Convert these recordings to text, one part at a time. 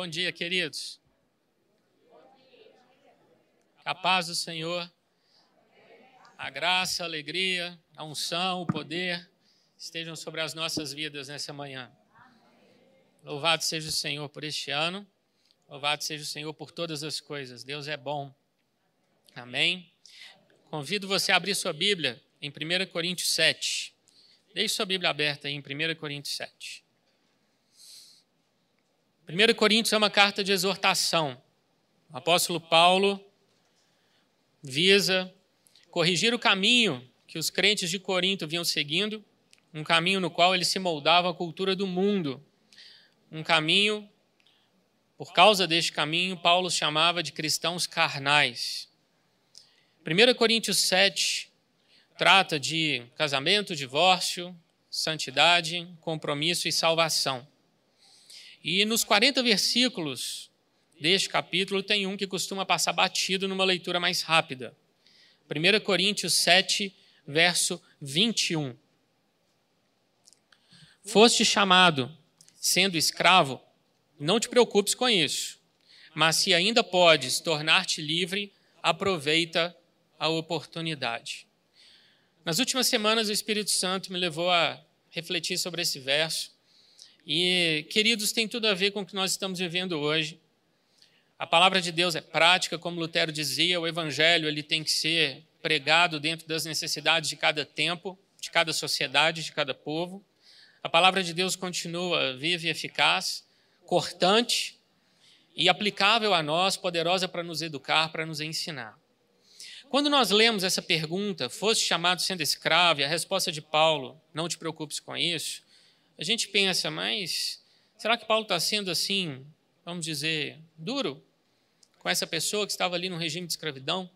Bom dia, queridos. A paz do Senhor, a graça, a alegria, a unção, o poder estejam sobre as nossas vidas nessa manhã. Louvado seja o Senhor por este ano. Louvado seja o Senhor por todas as coisas. Deus é bom. Amém. Convido você a abrir sua Bíblia em 1 Coríntios 7. Deixe sua Bíblia aberta aí em 1 Coríntios 7. 1 Coríntios é uma carta de exortação. O apóstolo Paulo visa corrigir o caminho que os crentes de Corinto vinham seguindo, um caminho no qual eles se moldavam à cultura do mundo. Um caminho, por causa deste caminho, Paulo chamava de cristãos carnais. 1 Coríntios 7 trata de casamento, divórcio, santidade, compromisso e salvação. E nos 40 versículos deste capítulo, tem um que costuma passar batido numa leitura mais rápida. 1 Coríntios 7, verso 21. Foste chamado, sendo escravo, não te preocupes com isso, mas se ainda podes tornar-te livre, aproveita a oportunidade. Nas últimas semanas, o Espírito Santo me levou a refletir sobre esse verso e, queridos, tem tudo a ver com o que nós estamos vivendo hoje. A palavra de Deus é prática, como Lutero dizia, o evangelho ele tem que ser pregado dentro das necessidades de cada tempo, de cada sociedade, de cada povo. A palavra de Deus continua viva e eficaz, cortante e aplicável a nós, poderosa para nos educar, para nos ensinar. Quando nós lemos essa pergunta, foste chamado sendo escravo, e a resposta de Paulo, não te preocupes com isso, a gente pensa, mas será que Paulo está sendo assim, vamos dizer, duro com essa pessoa que estava ali no regime de escravidão?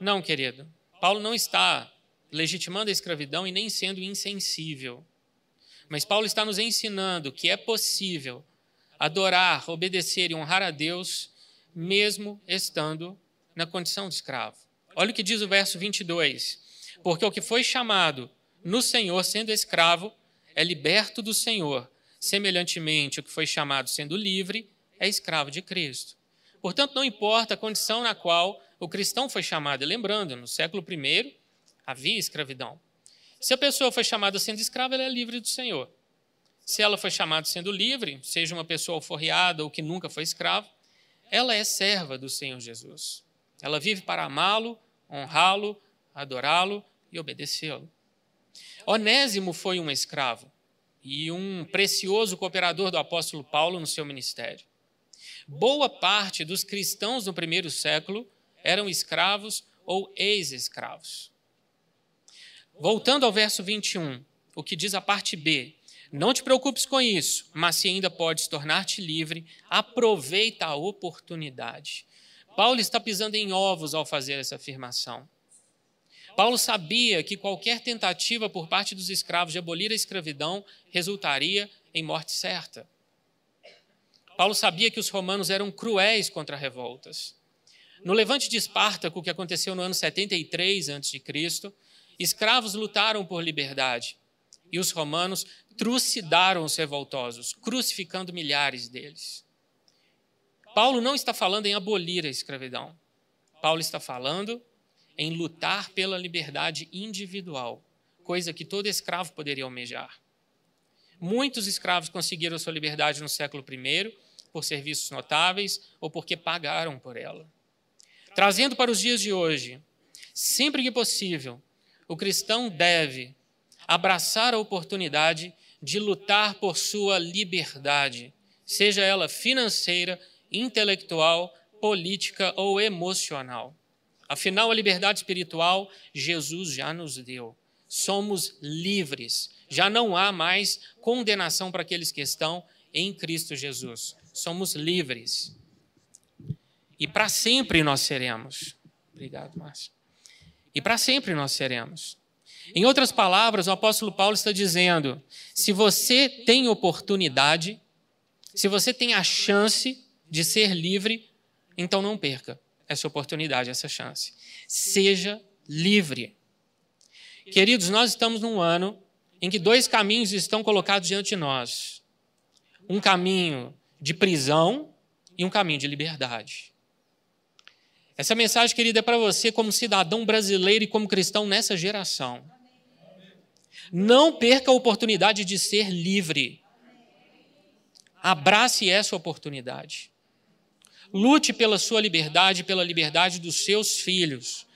Não, querido. Paulo não está legitimando a escravidão e nem sendo insensível. Mas Paulo está nos ensinando que é possível adorar, obedecer e honrar a Deus mesmo estando na condição de escravo. Olha o que diz o verso 22. Porque o que foi chamado no Senhor sendo escravo é liberto do Senhor. Semelhantemente, o que foi chamado sendo livre é escravo de Cristo. Portanto, não importa a condição na qual o cristão foi chamado. E lembrando, no século I havia escravidão. Se a pessoa foi chamada sendo escrava, ela é livre do Senhor. Se ela foi chamada sendo livre, seja uma pessoa alforriada ou que nunca foi escravo, ela é serva do Senhor Jesus. Ela vive para amá-lo, honrá-lo, adorá-lo e obedecê-lo. Onésimo foi um escravo e um precioso cooperador do apóstolo Paulo no seu ministério. Boa parte dos cristãos no primeiro século eram escravos ou ex-escravos. Voltando ao verso 21, o que diz a parte B: Não te preocupes com isso, mas se ainda podes tornar-te livre, aproveita a oportunidade. Paulo está pisando em ovos ao fazer essa afirmação. Paulo sabia que qualquer tentativa por parte dos escravos de abolir a escravidão resultaria em morte certa. Paulo sabia que os romanos eram cruéis contra revoltas. No levante de Espartaco, que aconteceu no ano 73 a.C., escravos lutaram por liberdade e os romanos trucidaram os revoltosos, crucificando milhares deles. Paulo não está falando em abolir a escravidão. Paulo está falando em lutar pela liberdade individual, coisa que todo escravo poderia almejar. Muitos escravos conseguiram sua liberdade no século I por serviços notáveis ou porque pagaram por ela. Trazendo para os dias de hoje, sempre que possível, o cristão deve abraçar a oportunidade de lutar por sua liberdade, seja ela financeira, intelectual, política ou emocional. Afinal, a liberdade espiritual Jesus já nos deu. Somos livres. Já não há mais condenação para aqueles que estão em Cristo Jesus. Somos livres. E para sempre nós seremos. Obrigado, Márcio. E para sempre nós seremos. Em outras palavras, o apóstolo Paulo está dizendo: se você tem oportunidade, se você tem a chance de ser livre, então não perca essa oportunidade, essa chance. Seja livre. Queridos, nós estamos num ano em que dois caminhos estão colocados diante de nós. Um caminho de prisão e um caminho de liberdade. Essa mensagem, querida, é para você como cidadão brasileiro e como cristão nessa geração. Não perca a oportunidade de ser livre. Abrace essa oportunidade. Lute pela sua liberdade, pela liberdade dos seus filhos,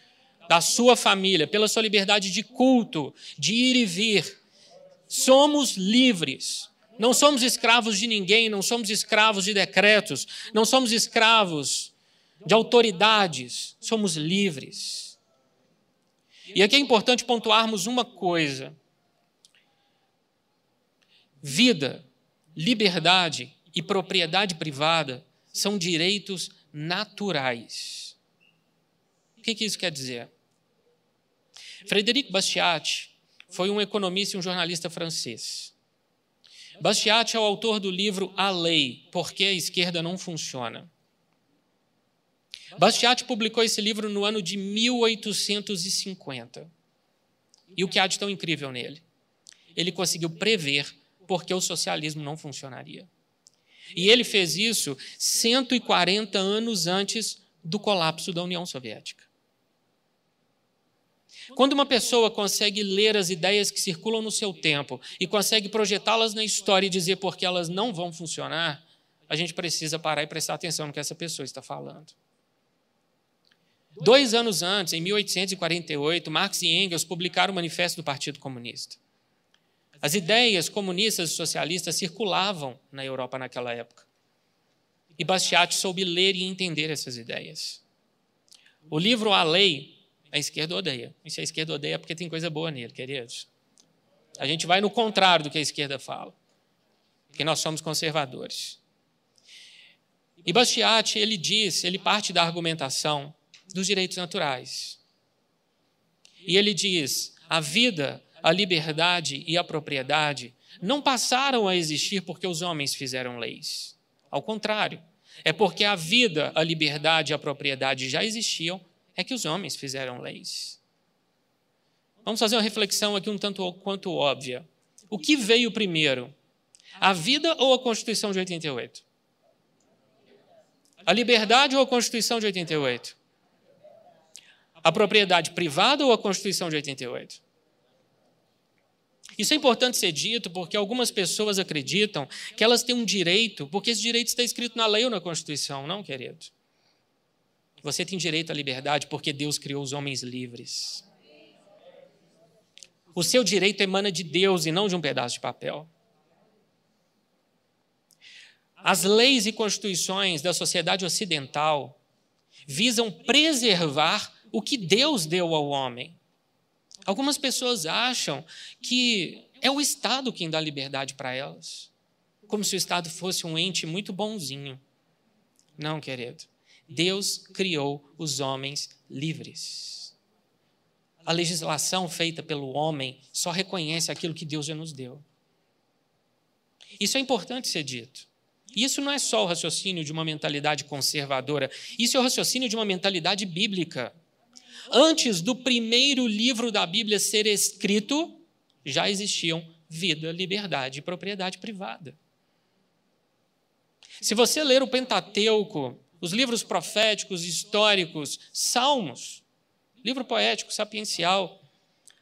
da sua família, pela sua liberdade de culto, de ir e vir. Somos livres. Não somos escravos de ninguém, não somos escravos de decretos, não somos escravos de autoridades, somos livres. E aqui é importante pontuarmos uma coisa: vida, liberdade e propriedade privada são direitos naturais. O que, isso quer dizer? Frederic Bastiat foi um economista e um jornalista francês. Bastiat é o autor do livro A Lei, Por que a Esquerda Não Funciona. Bastiat publicou esse livro no ano de 1850. E o que há de tão incrível nele? Ele conseguiu prever por que o socialismo não funcionaria. E ele fez isso 140 anos antes do colapso da União Soviética. Quando uma pessoa consegue ler as ideias que circulam no seu tempo e consegue projetá-las na história e dizer por que elas não vão funcionar, a gente precisa parar e prestar atenção no que essa pessoa está falando. Dois anos antes, em 1848, Marx e Engels publicaram o Manifesto do Partido Comunista. As ideias comunistas e socialistas circulavam na Europa naquela época. E Bastiat soube ler e entender essas ideias. O livro A Lei, a esquerda odeia. E se a esquerda odeia é porque tem coisa boa nele, queridos. A gente vai no contrário do que a esquerda fala. Porque nós somos conservadores. E Bastiat, ele diz, ele parte da argumentação dos direitos naturais. E ele diz: a vida, a liberdade e a propriedade não passaram a existir porque os homens fizeram leis. Ao contrário, é porque a vida, a liberdade e a propriedade já existiam, é que os homens fizeram leis. Vamos fazer uma reflexão aqui um tanto quanto óbvia. O que veio primeiro? A vida ou a Constituição de 88? A liberdade ou a Constituição de 88? A propriedade privada ou a Constituição de 88? Isso é importante ser dito porque algumas pessoas acreditam que elas têm um direito, porque esse direito está escrito na lei ou na Constituição, não, querido. Você tem direito à liberdade porque Deus criou os homens livres. O seu direito emana de Deus e não de um pedaço de papel. As leis e constituições da sociedade ocidental visam preservar o que Deus deu ao homem. Algumas pessoas acham que é o Estado quem dá liberdade para elas, como se o Estado fosse um ente muito bonzinho. Não, querido. Deus criou os homens livres. A legislação feita pelo homem só reconhece aquilo que Deus já nos deu. Isso é importante ser dito. Isso não é só o raciocínio de uma mentalidade conservadora, isso é o raciocínio de uma mentalidade bíblica. Antes do primeiro livro da Bíblia ser escrito, já existiam vida, liberdade e propriedade privada. Se você ler o Pentateuco, os livros proféticos, históricos, Salmos, livro poético, sapiencial,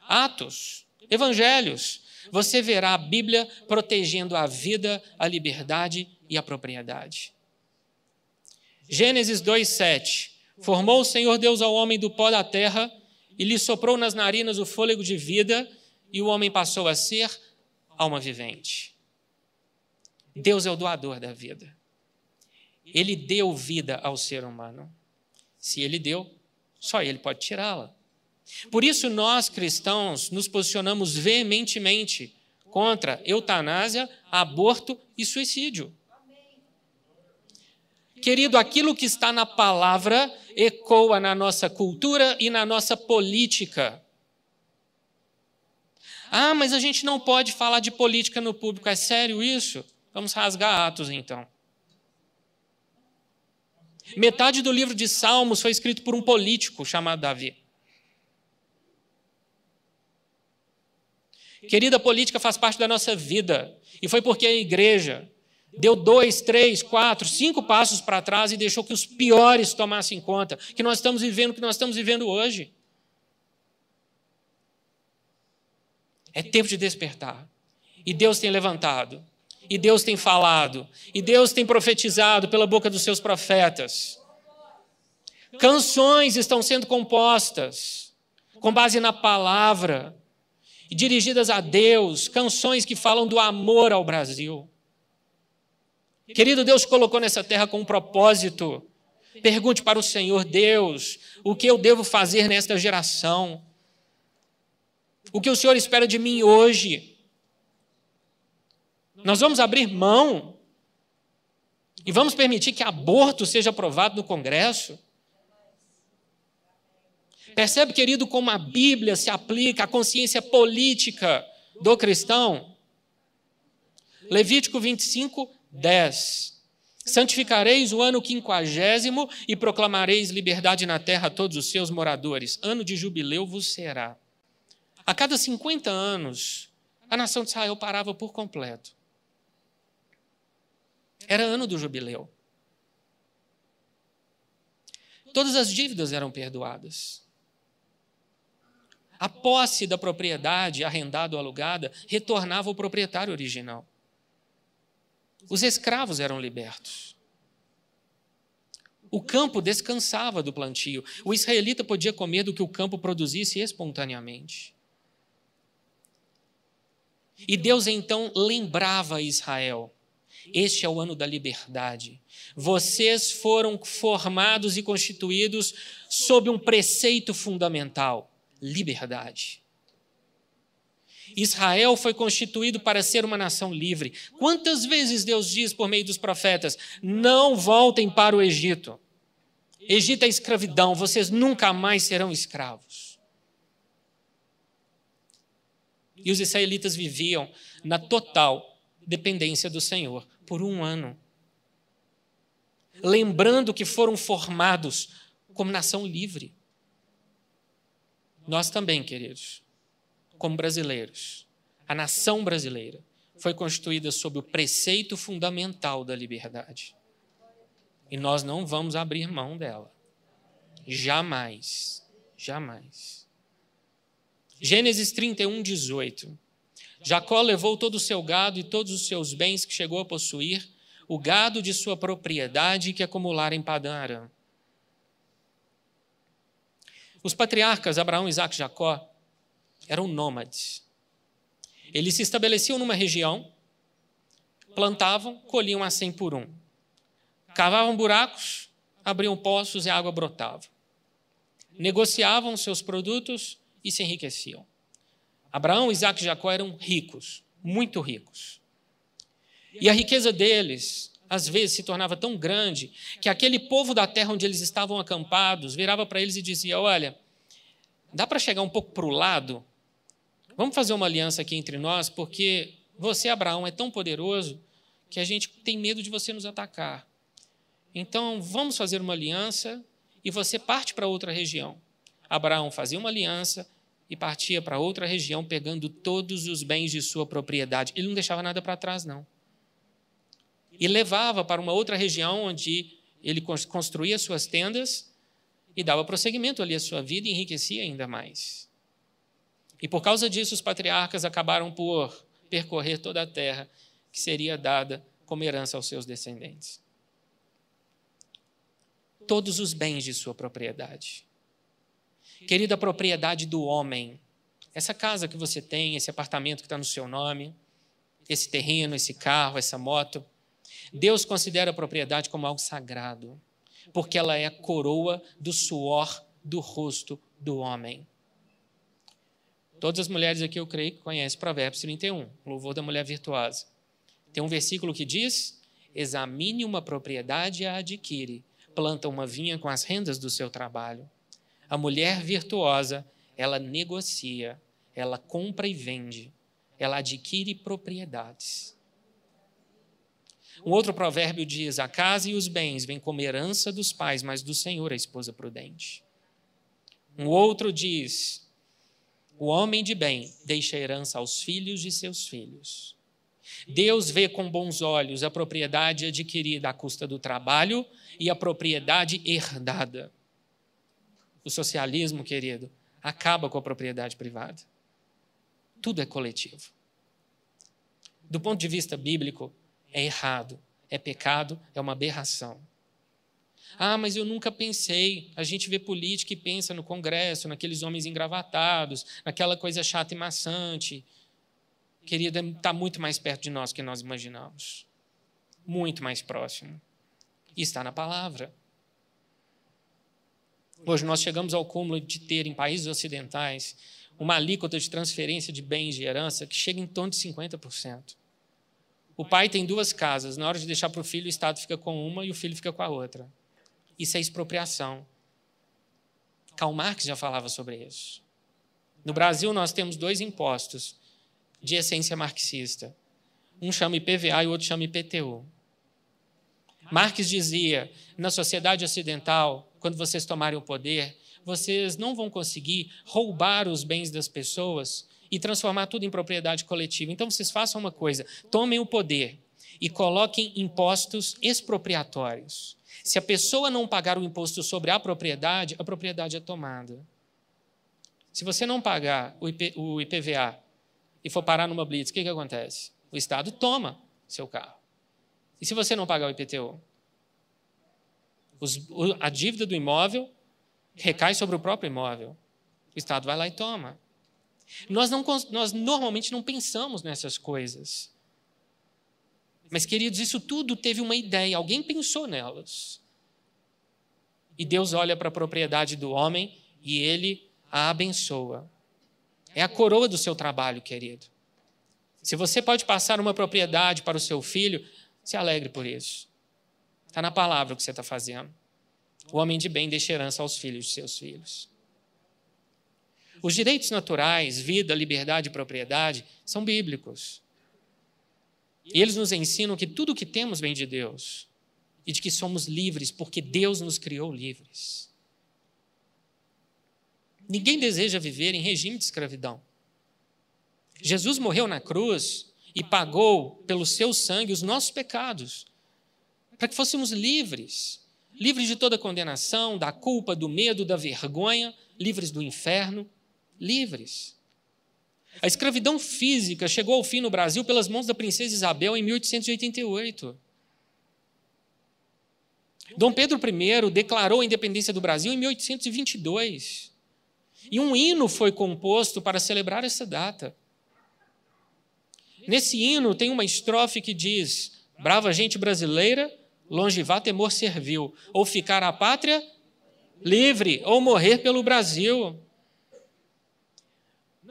Atos, Evangelhos, você verá a Bíblia protegendo a vida, a liberdade e a propriedade. Gênesis 2:7 Formou o Senhor Deus ao homem do pó da terra e lhe soprou nas narinas o fôlego de vida, e o homem passou a ser alma vivente. Deus é o doador da vida. Ele deu vida ao ser humano. Se ele deu, só ele pode tirá-la. Por isso, nós cristãos nos posicionamos veementemente contra eutanásia, aborto e suicídio. Querido, aquilo que está na palavra ecoa na nossa cultura e na nossa política. Ah, mas a gente não pode falar de política no público. É sério isso? Vamos rasgar Atos então. Metade do livro de Salmos foi escrito por um político chamado Davi. Querida, política faz parte da nossa vida. E foi porque a igreja deu dois, três, quatro, cinco passos para trás e deixou que os piores tomassem conta, que nós estamos vivendo o que nós estamos vivendo hoje. É tempo de despertar. E Deus tem levantado. E Deus tem falado. E Deus tem profetizado pela boca dos seus profetas. Canções estão sendo compostas com base na palavra dirigidas a Deus, canções que falam do amor ao Brasil. Querido, Deus colocou nessa terra com um propósito. Pergunte para o Senhor, Deus, o que eu devo fazer nesta geração? O que o Senhor espera de mim hoje? Nós vamos abrir mão e vamos permitir que aborto seja aprovado no Congresso? Percebe, querido, como a Bíblia se aplica à consciência política do cristão? Levítico 25, 10. Santificareis o ano quinquagésimo e proclamareis liberdade na terra a todos os seus moradores. Ano de jubileu vos será. A cada 50 anos, a nação de Israel parava por completo. Era ano do jubileu. Todas as dívidas eram perdoadas. A posse da propriedade, arrendada ou alugada, retornava ao proprietário original. Os escravos eram libertos. O campo descansava do plantio. O israelita podia comer do que o campo produzisse espontaneamente. E Deus então lembrava a Israel: este é o ano da liberdade. Vocês foram formados e constituídos sob um preceito fundamental: liberdade. Israel foi constituído para ser uma nação livre. Quantas vezes Deus diz por meio dos profetas: não voltem para o Egito. Egito é escravidão, vocês nunca mais serão escravos. E os israelitas viviam na total dependência do Senhor por um ano. Lembrando que foram formados como nação livre. Nós também, queridos, como brasileiros, a nação brasileira foi constituída sob o preceito fundamental da liberdade. E nós não vamos abrir mão dela. Jamais. Jamais. Gênesis 31, 18. Jacó levou todo o seu gado e todos os seus bens que chegou a possuir, o gado de sua propriedade que acumulara em Padã Aram. Os patriarcas Abraão, Isaac e Jacó eram nômades. Eles se estabeleciam numa região, plantavam, colhiam a cem por um. Cavavam buracos, abriam poços e a água brotava. Negociavam seus produtos e se enriqueciam. Abraão, Isaac e Jacó eram ricos, muito ricos. E a riqueza deles, às vezes, se tornava tão grande que aquele povo da terra onde eles estavam acampados virava para eles e dizia: Olha, dá para chegar um pouco para o lado? Vamos fazer uma aliança aqui entre nós, porque você, Abraão, é tão poderoso que a gente tem medo de você nos atacar. Então, vamos fazer uma aliança e você parte para outra região. Abraão fazia uma aliança e partia para outra região, pegando todos os bens de sua propriedade. Ele não deixava nada para trás, não. E levava para uma outra região onde ele construía suas tendas e dava prosseguimento ali à sua vida e enriquecia ainda mais. E por causa disso, os patriarcas acabaram por percorrer toda a terra que seria dada como herança aos seus descendentes. Todos os bens de sua propriedade. Querida propriedade do homem, essa casa que você tem, esse apartamento que está no seu nome, esse terreno, esse carro, essa moto, Deus considera a propriedade como algo sagrado, porque ela é a coroa do suor do rosto do homem. Todas as mulheres aqui, eu creio, que conhecem Provérbios 31, louvor da mulher virtuosa. Tem um versículo que diz: Examine uma propriedade e a adquire, planta uma vinha com as rendas do seu trabalho. A mulher virtuosa, ela negocia, ela compra e vende, ela adquire propriedades. Um outro provérbio diz: A casa e os bens vêm como herança dos pais, mas do Senhor a esposa prudente. Um outro diz: o homem de bem deixa herança aos filhos de seus filhos. Deus vê com bons olhos a propriedade adquirida à custa do trabalho e a propriedade herdada. O socialismo, querido, acaba com a propriedade privada. Tudo é coletivo. Do ponto de vista bíblico, é errado, é pecado, é uma aberração. Ah, mas eu nunca pensei. A gente vê política e pensa no Congresso, naqueles homens engravatados, naquela coisa chata e maçante. Querida, está muito mais perto de nós que nós imaginamos. Muito mais próximo. E está na palavra. Hoje nós chegamos ao cúmulo de ter em países ocidentais uma alíquota de transferência de bens de herança que chega em torno de 50%. O pai tem duas casas, na hora de deixar para o filho, o Estado fica com uma e o filho fica com a outra. Isso é expropriação. Karl Marx já falava sobre isso. No Brasil, nós temos dois impostos de essência marxista. Um chama IPVA e o outro chama IPTU. Marx dizia: na sociedade ocidental, quando vocês tomarem o poder, vocês não vão conseguir roubar os bens das pessoas e transformar tudo em propriedade coletiva. Então vocês façam uma coisa: tomem o poder e coloquem impostos expropriatórios. Se a pessoa não pagar o imposto sobre a propriedade, a propriedade é tomada. Se você não pagar o, IP, o IPVA e for parar numa blitz, o que, que acontece? O Estado toma seu carro. E se você não pagar o IPTU? Os, a dívida do imóvel recai sobre o próprio imóvel. O Estado vai lá e toma. Nós, não, nós normalmente não pensamos nessas coisas. Mas, queridos, isso tudo teve uma ideia, alguém pensou nelas. E Deus olha para a propriedade do homem e ele a abençoa. É a coroa do seu trabalho, querido. Se você pode passar uma propriedade para o seu filho, se alegre por isso. Está na palavra o que você está fazendo. O homem de bem deixa herança aos filhos de seus filhos. Os direitos naturais, vida, liberdade e propriedade, são bíblicos. E eles nos ensinam que tudo o que temos vem de Deus e de que somos livres porque Deus nos criou livres. Ninguém deseja viver em regime de escravidão. Jesus morreu na cruz e pagou pelo seu sangue os nossos pecados, para que fôssemos livres livres de toda condenação, da culpa, do medo, da vergonha, livres do inferno, livres. A escravidão física chegou ao fim no Brasil pelas mãos da princesa Isabel em 1888. Dom Pedro I declarou a independência do Brasil em 1822. E um hino foi composto para celebrar essa data. Nesse hino tem uma estrofe que diz: Brava gente brasileira, longe vá temor servil, ou ficar a pátria livre, ou morrer pelo Brasil.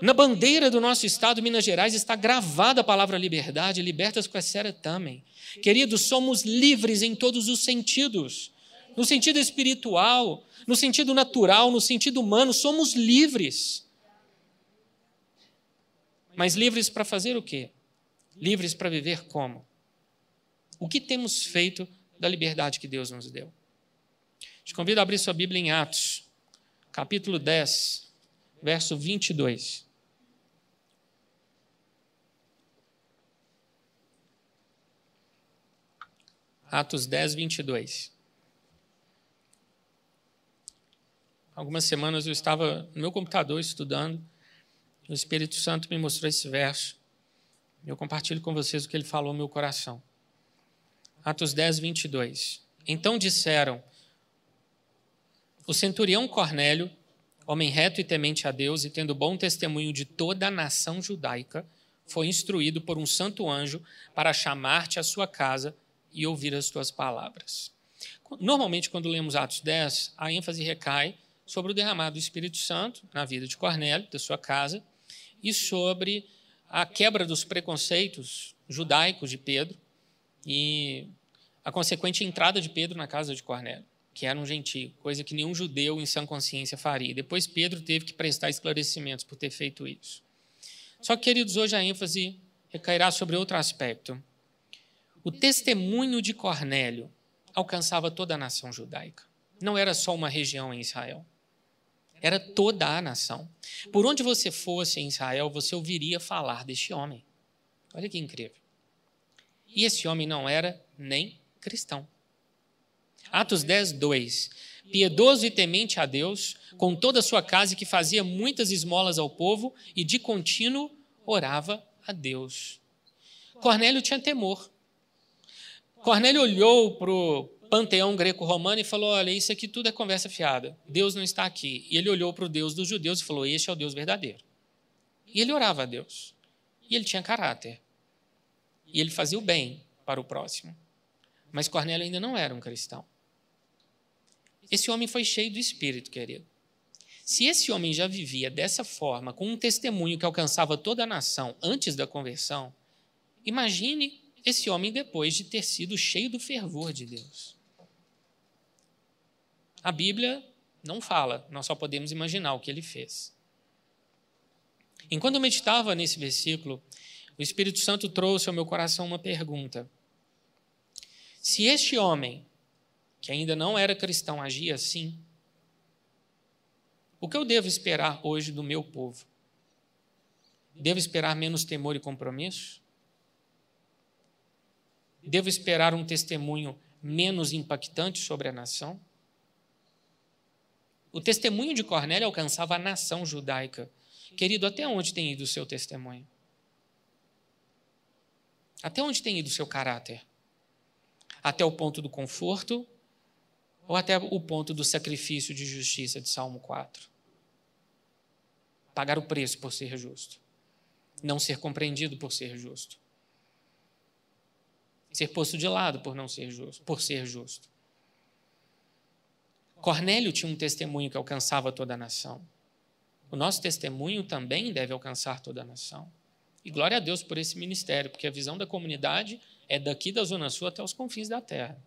Na bandeira do nosso estado, Minas Gerais, está gravada a palavra liberdade, libertas com a também. Queridos, somos livres em todos os sentidos. No sentido espiritual, no sentido natural, no sentido humano, somos livres. Mas livres para fazer o quê? Livres para viver como? O que temos feito da liberdade que Deus nos deu? Te convido a abrir sua Bíblia em Atos, capítulo 10, verso 22. Atos 10, 22. Algumas semanas eu estava no meu computador estudando, o Espírito Santo me mostrou esse verso. Eu compartilho com vocês o que ele falou no meu coração. Atos 10, 22. Então disseram: O centurião Cornélio, homem reto e temente a Deus e tendo bom testemunho de toda a nação judaica, foi instruído por um santo anjo para chamar-te à sua casa e ouvir as tuas palavras. Normalmente, quando lemos Atos 10, a ênfase recai sobre o derramado do Espírito Santo na vida de Cornélio, da sua casa, e sobre a quebra dos preconceitos judaicos de Pedro e a consequente entrada de Pedro na casa de Cornélio, que era um gentio, coisa que nenhum judeu em sã consciência faria. Depois Pedro teve que prestar esclarecimentos por ter feito isso. Só que, queridos, hoje a ênfase recairá sobre outro aspecto. O testemunho de Cornélio alcançava toda a nação judaica. Não era só uma região em Israel. Era toda a nação. Por onde você fosse em Israel, você ouviria falar deste homem. Olha que incrível. E esse homem não era nem cristão. Atos 10, 2. Piedoso e temente a Deus, com toda a sua casa, que fazia muitas esmolas ao povo e de contínuo orava a Deus. Cornélio tinha temor. Cornélio olhou para o panteão greco-romano e falou: Olha, isso aqui tudo é conversa fiada. Deus não está aqui. E ele olhou para o Deus dos judeus e falou: Este é o Deus verdadeiro. E ele orava a Deus. E ele tinha caráter. E ele fazia o bem para o próximo. Mas Cornélio ainda não era um cristão. Esse homem foi cheio do espírito, querido. Se esse homem já vivia dessa forma, com um testemunho que alcançava toda a nação antes da conversão, imagine esse homem depois de ter sido cheio do fervor de Deus. A Bíblia não fala, nós só podemos imaginar o que ele fez. Enquanto eu meditava nesse versículo, o Espírito Santo trouxe ao meu coração uma pergunta. Se este homem, que ainda não era cristão, agia assim, o que eu devo esperar hoje do meu povo? Devo esperar menos temor e compromisso? Devo esperar um testemunho menos impactante sobre a nação? O testemunho de Cornélio alcançava a nação judaica. Querido, até onde tem ido o seu testemunho? Até onde tem ido o seu caráter? Até o ponto do conforto ou até o ponto do sacrifício de justiça de Salmo 4? Pagar o preço por ser justo. Não ser compreendido por ser justo. Ser posto de lado por não ser justo, por ser justo. Cornélio tinha um testemunho que alcançava toda a nação. O nosso testemunho também deve alcançar toda a nação. E glória a Deus por esse ministério, porque a visão da comunidade é daqui da Zona Sul até os confins da terra.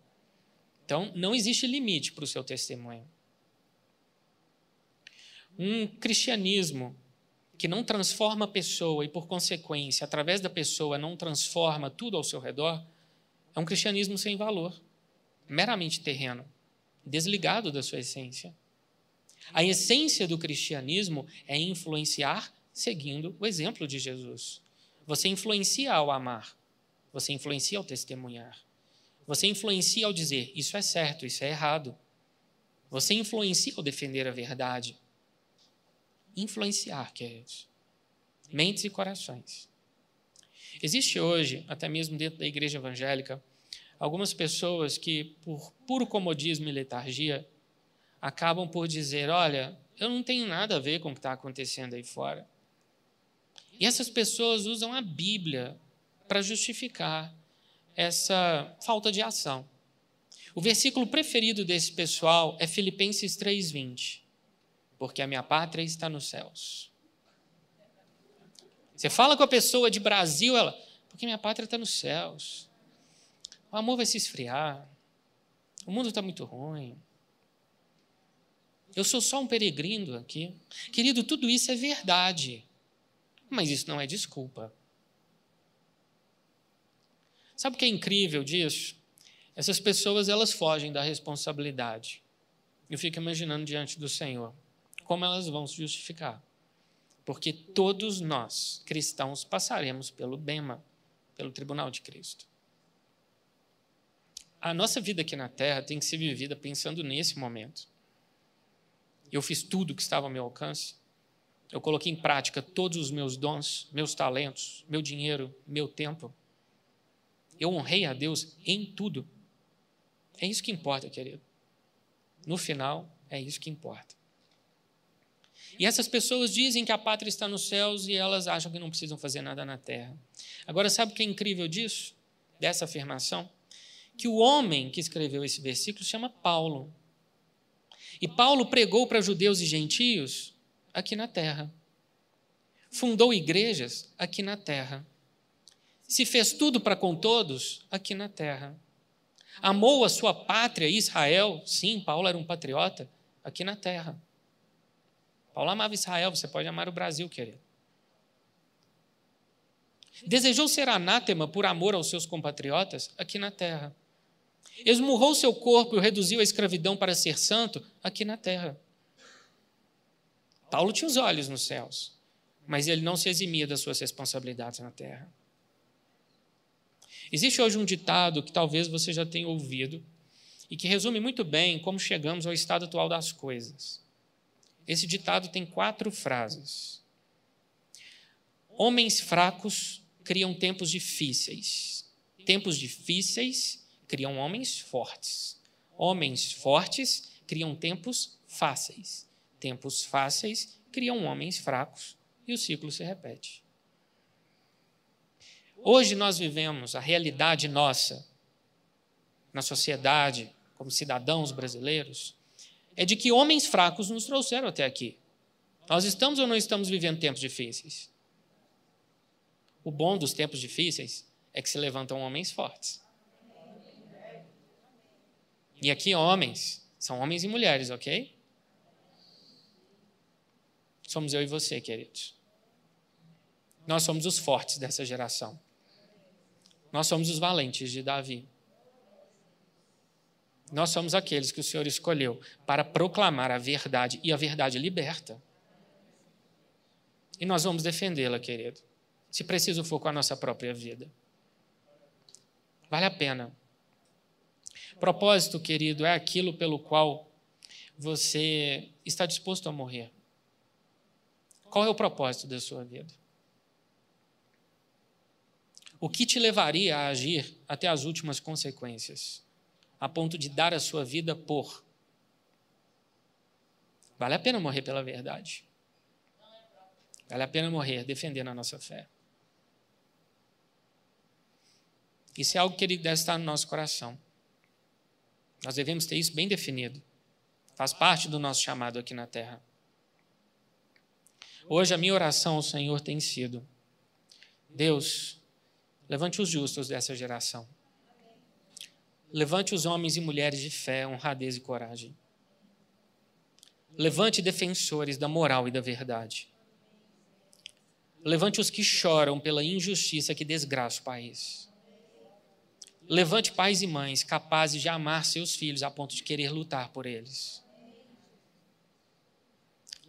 Então, não existe limite para o seu testemunho. Um cristianismo que não transforma a pessoa e, por consequência, através da pessoa, não transforma tudo ao seu redor, é um cristianismo sem valor, meramente terreno, desligado da sua essência. A essência do cristianismo é influenciar seguindo o exemplo de Jesus. Você influencia ao amar, você influencia ao testemunhar, você influencia ao dizer isso é certo, isso é errado. Você influencia ao defender a verdade. Influenciar, queridos. Mentes e corações. Existe hoje, até mesmo dentro da igreja evangélica, algumas pessoas que, por puro comodismo e letargia, acabam por dizer: olha, eu não tenho nada a ver com o que está acontecendo aí fora. E essas pessoas usam a Bíblia para justificar essa falta de ação. O versículo preferido desse pessoal é Filipenses 3:20. Porque a minha pátria está nos céus. Você fala com a pessoa de Brasil, ela, porque minha pátria está nos céus. O amor vai se esfriar. O mundo está muito ruim. Eu sou só um peregrino aqui. Querido, tudo isso é verdade. Mas isso não é desculpa. Sabe o que é incrível disso? Essas pessoas elas fogem da responsabilidade. Eu fico imaginando diante do Senhor como elas vão se justificar. Porque todos nós, cristãos, passaremos pelo Bema, pelo tribunal de Cristo. A nossa vida aqui na terra tem que ser vivida pensando nesse momento. Eu fiz tudo o que estava ao meu alcance. Eu coloquei em prática todos os meus dons, meus talentos, meu dinheiro, meu tempo. Eu honrei a Deus em tudo. É isso que importa, querido. No final, é isso que importa. E essas pessoas dizem que a pátria está nos céus e elas acham que não precisam fazer nada na terra. Agora, sabe o que é incrível disso? Dessa afirmação? Que o homem que escreveu esse versículo se chama Paulo. E Paulo pregou para judeus e gentios aqui na terra. Fundou igrejas aqui na terra. Se fez tudo para com todos aqui na terra. Amou a sua pátria, Israel. Sim, Paulo era um patriota aqui na terra. Paulo amava Israel, você pode amar o Brasil, querido. Desejou ser anátema por amor aos seus compatriotas aqui na terra. Esmurrou seu corpo e o reduziu à escravidão para ser santo aqui na terra. Paulo tinha os olhos nos céus, mas ele não se eximia das suas responsabilidades na terra. Existe hoje um ditado que talvez você já tenha ouvido e que resume muito bem como chegamos ao estado atual das coisas. Esse ditado tem quatro frases. Homens fracos criam tempos difíceis. Tempos difíceis criam homens fortes. Homens fortes criam tempos fáceis. Tempos fáceis criam homens fracos e o ciclo se repete. Hoje nós vivemos a realidade nossa na sociedade, como cidadãos brasileiros, é de que homens fracos nos trouxeram até aqui. Nós estamos ou não estamos vivendo tempos difíceis? O bom dos tempos difíceis é que se levantam homens fortes. E aqui, homens, são homens e mulheres, ok? Somos eu e você, queridos. Nós somos os fortes dessa geração. Nós somos os valentes de Davi. Nós somos aqueles que o Senhor escolheu para proclamar a verdade e a verdade liberta. E nós vamos defendê-la, querido. Se preciso for com a nossa própria vida. Vale a pena. Propósito, querido, é aquilo pelo qual você está disposto a morrer. Qual é o propósito da sua vida? O que te levaria a agir até as últimas consequências? A ponto de dar a sua vida por. Vale a pena morrer pela verdade. Vale a pena morrer defendendo a nossa fé. Isso é algo que ele deve estar no nosso coração. Nós devemos ter isso bem definido. Faz parte do nosso chamado aqui na terra. Hoje a minha oração ao Senhor tem sido: Deus, levante os justos dessa geração. Levante os homens e mulheres de fé, honradez e coragem. Levante defensores da moral e da verdade. Levante os que choram pela injustiça que desgraça o país. Levante pais e mães capazes de amar seus filhos a ponto de querer lutar por eles.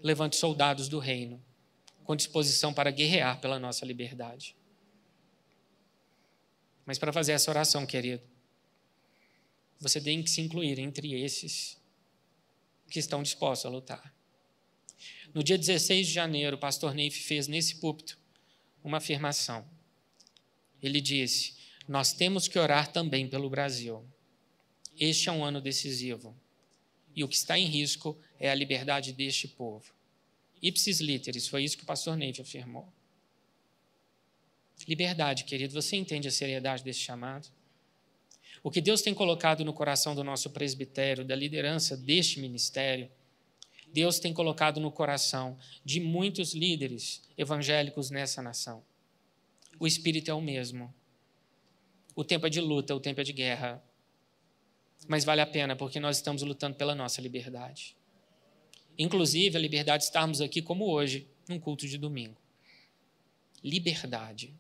Levante soldados do reino com disposição para guerrear pela nossa liberdade. Mas para fazer essa oração, querido, você tem que se incluir entre esses que estão dispostos a lutar. No dia 16 de janeiro, o pastor Neif fez nesse púlpito uma afirmação. Ele disse: Nós temos que orar também pelo Brasil. Este é um ano decisivo. E o que está em risco é a liberdade deste povo. Ipsis literis, foi isso que o pastor Neif afirmou. Liberdade, querido, você entende a seriedade desse chamado? O que Deus tem colocado no coração do nosso presbitério, da liderança deste ministério, Deus tem colocado no coração de muitos líderes evangélicos nessa nação. O espírito é o mesmo. O tempo é de luta, o tempo é de guerra. Mas vale a pena porque nós estamos lutando pela nossa liberdade. Inclusive a liberdade de estarmos aqui como hoje, num culto de domingo. Liberdade.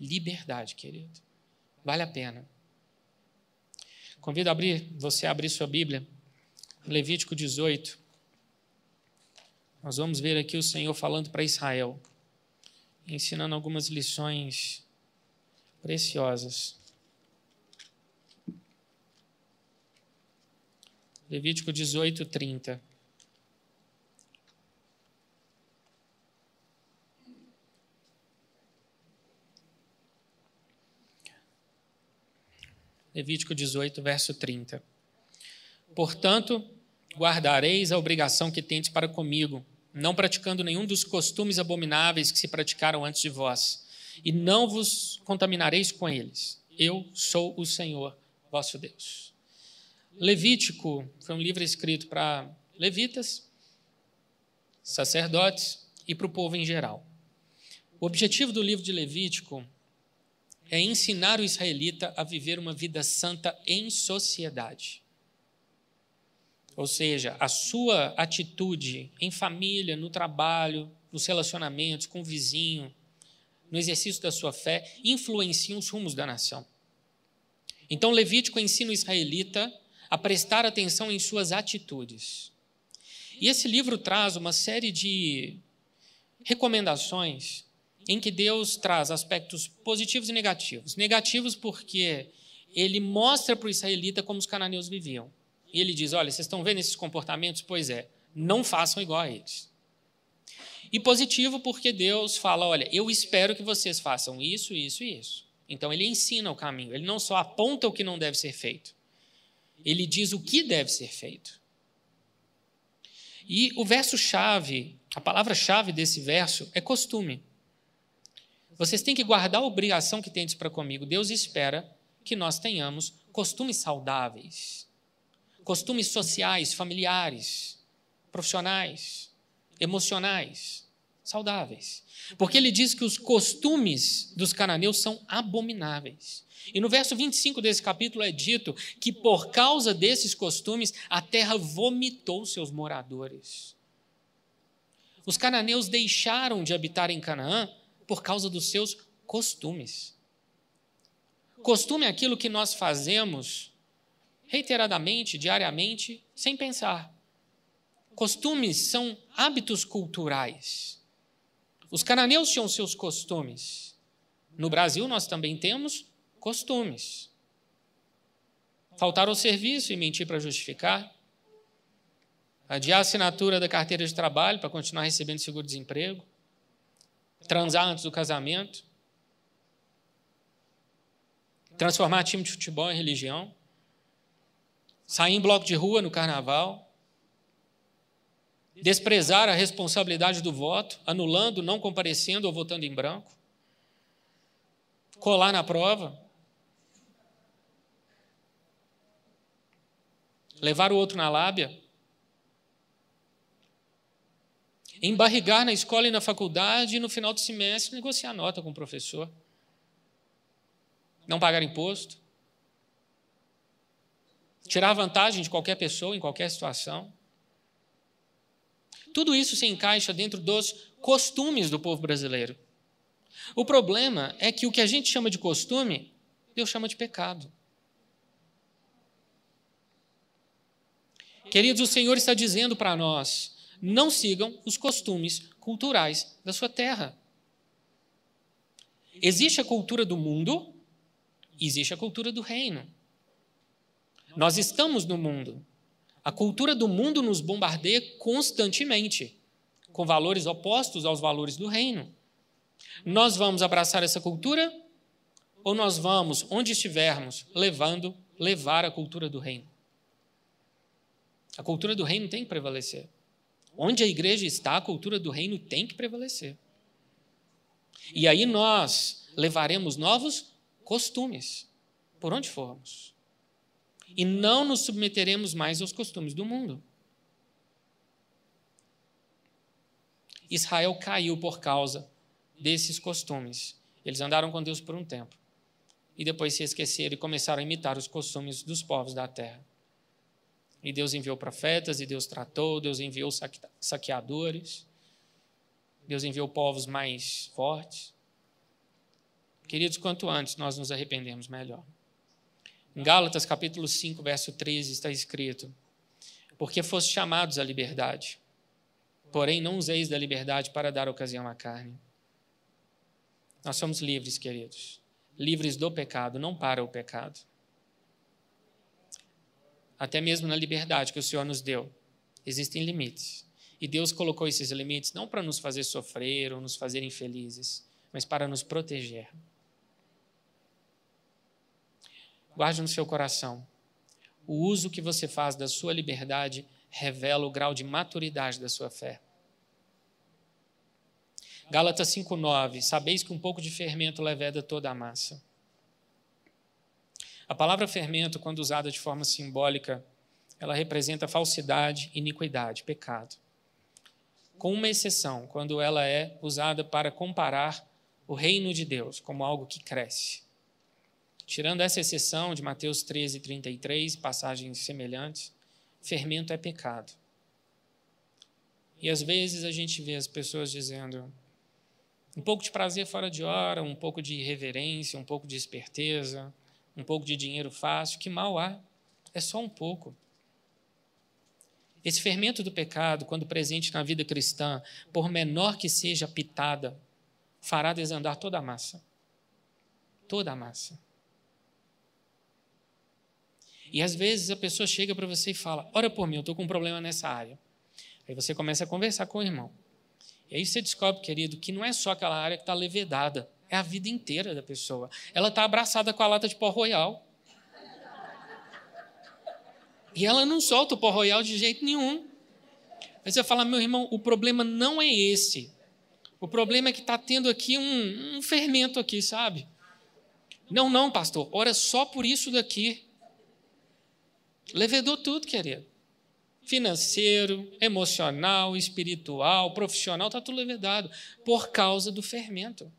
Liberdade, querido. Vale a pena. Convido a abrir, você a abrir sua Bíblia, Levítico 18. Nós vamos ver aqui o Senhor falando para Israel, ensinando algumas lições preciosas. Levítico 18, 30. Levítico 18, verso 30. Portanto, guardareis a obrigação que tendes para comigo, não praticando nenhum dos costumes abomináveis que se praticaram antes de vós, e não vos contaminareis com eles. Eu sou o Senhor, vosso Deus. Levítico foi um livro escrito para levitas, sacerdotes e para o povo em geral. O objetivo do livro de Levítico é ensinar o israelita a viver uma vida santa em sociedade. Ou seja, a sua atitude em família, no trabalho, nos relacionamentos com o vizinho, no exercício da sua fé, influenciam os rumos da nação. Então, Levítico ensina o israelita a prestar atenção em suas atitudes. E esse livro traz uma série de recomendações em que Deus traz aspectos positivos e negativos. Negativos porque ele mostra para o israelita como os cananeus viviam. E ele diz: olha, vocês estão vendo esses comportamentos? Pois é, não façam igual a eles. E positivo porque Deus fala: olha, eu espero que vocês façam isso, isso e isso. Então ele ensina o caminho, ele não só aponta o que não deve ser feito, ele diz o que deve ser feito. E o verso-chave, a palavra-chave desse verso é costume. Vocês têm que guardar a obrigação que tendes para comigo. Deus espera que nós tenhamos costumes saudáveis, costumes sociais, familiares, profissionais, emocionais, saudáveis. Porque ele diz que os costumes dos cananeus são abomináveis. E no verso 25 desse capítulo é dito que por causa desses costumes a terra vomitou seus moradores. Os cananeus deixaram de habitar em Canaã por causa dos seus costumes. Costume é aquilo que nós fazemos reiteradamente, diariamente, sem pensar. Costumes são hábitos culturais. Os cananeus tinham seus costumes. No Brasil, nós também temos costumes. Faltar ao serviço e mentir para justificar. Adiar a assinatura da carteira de trabalho para continuar recebendo seguro-desemprego. Transar antes do casamento. Transformar time de futebol em religião. Sair em bloco de rua no carnaval desprezar a responsabilidade do voto, anulando, não comparecendo ou votando em branco, colar na prova, levar o outro na lábia, embarrigar na escola e na faculdade e no final do semestre negociar nota com o professor, não pagar imposto, tirar vantagem de qualquer pessoa em qualquer situação. Tudo isso se encaixa dentro dos costumes do povo brasileiro. O problema é que o que a gente chama de costume, Deus chama de pecado. Queridos, o Senhor está dizendo para nós: não sigam os costumes culturais da sua terra. Existe a cultura do mundo, existe a cultura do reino. Nós estamos no mundo, a cultura do mundo nos bombardeia constantemente, com valores opostos aos valores do reino. Nós vamos abraçar essa cultura ou nós vamos, onde estivermos, levando, levar a cultura do reino? A cultura do reino tem que prevalecer. Onde a igreja está, a cultura do reino tem que prevalecer. E aí nós levaremos novos costumes, por onde formos e não nos submeteremos mais aos costumes do mundo. Israel caiu por causa desses costumes. Eles andaram com Deus por um tempo e depois se esqueceram e começaram a imitar os costumes dos povos da terra. E Deus enviou profetas, e Deus tratou, Deus enviou saqueadores, Deus enviou povos mais fortes. Queridos, quanto antes nós nos arrependemos, melhor. Em Gálatas capítulo 5, verso 13 está escrito: Porque foste chamados à liberdade, porém não useis da liberdade para dar ocasião à carne. Nós somos livres, queridos, livres do pecado, não para o pecado. Até mesmo na liberdade que o Senhor nos deu, existem limites. E Deus colocou esses limites não para nos fazer sofrer ou nos fazer infelizes, mas para nos proteger. Guarde no seu coração. O uso que você faz da sua liberdade revela o grau de maturidade da sua fé. Gálatas 5,9: Sabeis que um pouco de fermento leveda toda a massa. A palavra fermento, quando usada de forma simbólica, ela representa falsidade, iniquidade, pecado. Com uma exceção, quando ela é usada para comparar o reino de Deus como algo que cresce. Tirando essa exceção de Mateus 13, 33, passagens semelhantes, fermento é pecado. E às vezes a gente vê as pessoas dizendo um pouco de prazer fora de hora, um pouco de irreverência, um pouco de esperteza, um pouco de dinheiro fácil, que mal há. É só um pouco. Esse fermento do pecado, quando presente na vida cristã, por menor que seja pitada, fará desandar toda a massa. Toda a massa. E às vezes a pessoa chega para você e fala: Ora por mim, eu estou com um problema nessa área. Aí você começa a conversar com o irmão. E aí você descobre, querido, que não é só aquela área que está levedada, é a vida inteira da pessoa. Ela está abraçada com a lata de pó royal. E ela não solta o pó royal de jeito nenhum. Aí você fala, meu irmão, o problema não é esse. O problema é que está tendo aqui um, um fermento aqui, sabe? Não, não, pastor, ora só por isso daqui. Levedou tudo, querido. Financeiro, emocional, espiritual, profissional, está tudo levedado por causa do fermento.